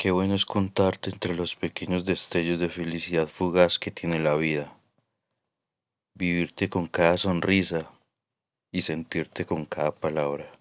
Qué bueno es contarte entre los pequeños destellos de felicidad fugaz que tiene la vida, vivirte con cada sonrisa y sentirte con cada palabra.